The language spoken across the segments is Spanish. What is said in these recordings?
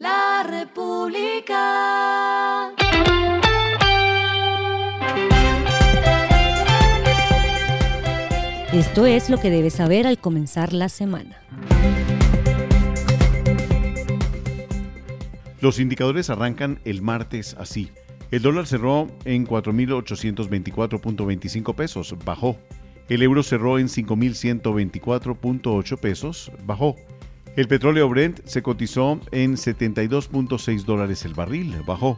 La República. Esto es lo que debes saber al comenzar la semana. Los indicadores arrancan el martes así. El dólar cerró en 4.824.25 pesos, bajó. El euro cerró en 5.124.8 pesos, bajó. El petróleo Brent se cotizó en 72.6 dólares el barril, bajó.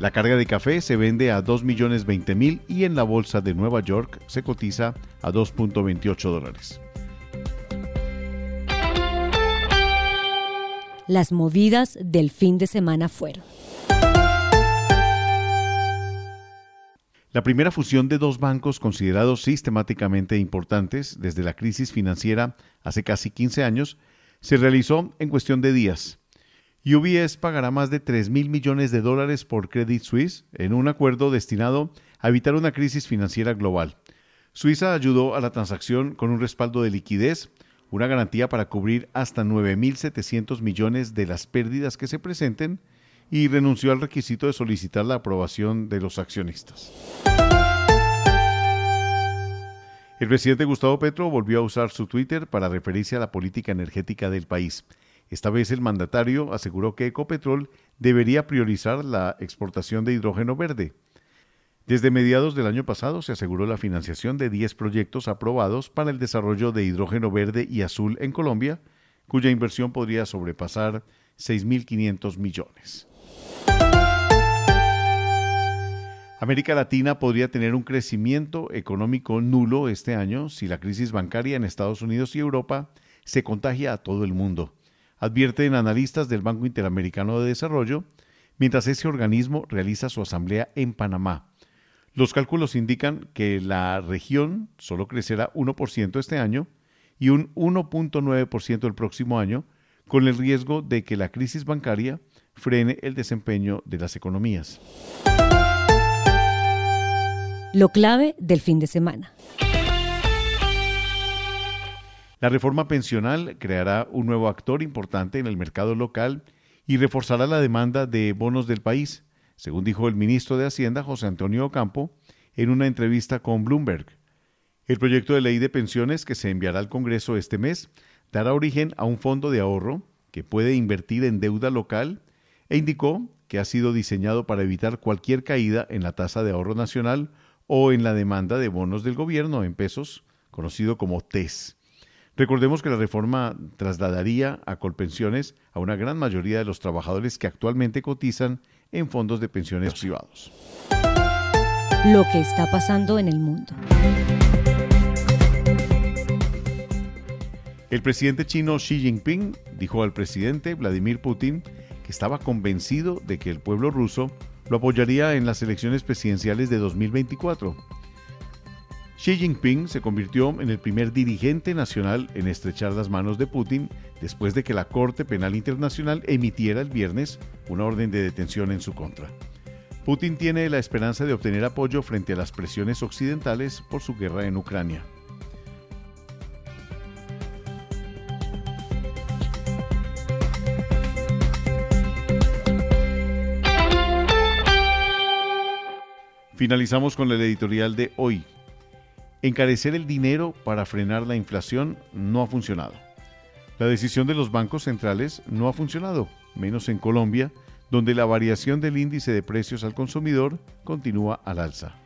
La carga de café se vende a 2.020.000 y en la bolsa de Nueva York se cotiza a 2.28 dólares. Las movidas del fin de semana fueron. La primera fusión de dos bancos considerados sistemáticamente importantes desde la crisis financiera hace casi 15 años se realizó en cuestión de días. UBS pagará más de 3 mil millones de dólares por Credit Suisse en un acuerdo destinado a evitar una crisis financiera global. Suiza ayudó a la transacción con un respaldo de liquidez una garantía para cubrir hasta 9.700 millones de las pérdidas que se presenten y renunció al requisito de solicitar la aprobación de los accionistas. El presidente Gustavo Petro volvió a usar su Twitter para referirse a la política energética del país. Esta vez el mandatario aseguró que Ecopetrol debería priorizar la exportación de hidrógeno verde. Desde mediados del año pasado se aseguró la financiación de 10 proyectos aprobados para el desarrollo de hidrógeno verde y azul en Colombia, cuya inversión podría sobrepasar 6.500 millones. América Latina podría tener un crecimiento económico nulo este año si la crisis bancaria en Estados Unidos y Europa se contagia a todo el mundo, advierten analistas del Banco Interamericano de Desarrollo, mientras ese organismo realiza su asamblea en Panamá los cálculos indican que la región solo crecerá 1% este año y un 1.9% el próximo año, con el riesgo de que la crisis bancaria frene el desempeño de las economías. Lo clave del fin de semana. La reforma pensional creará un nuevo actor importante en el mercado local y reforzará la demanda de bonos del país, según dijo el ministro de Hacienda José Antonio Ocampo en una entrevista con Bloomberg. El proyecto de ley de pensiones que se enviará al Congreso este mes dará origen a un fondo de ahorro que puede invertir en deuda local e indicó que ha sido diseñado para evitar cualquier caída en la tasa de ahorro nacional o en la demanda de bonos del gobierno en pesos, conocido como TES. Recordemos que la reforma trasladaría a Colpensiones a una gran mayoría de los trabajadores que actualmente cotizan en fondos de pensiones privados. Lo que está pasando en el mundo. El presidente chino Xi Jinping dijo al presidente Vladimir Putin que estaba convencido de que el pueblo ruso lo apoyaría en las elecciones presidenciales de 2024. Xi Jinping se convirtió en el primer dirigente nacional en estrechar las manos de Putin después de que la Corte Penal Internacional emitiera el viernes una orden de detención en su contra. Putin tiene la esperanza de obtener apoyo frente a las presiones occidentales por su guerra en Ucrania. Finalizamos con el editorial de hoy, encarecer el dinero para frenar la inflación no ha funcionado. La decisión de los bancos centrales no ha funcionado, menos en Colombia, donde la variación del índice de precios al consumidor continúa al alza.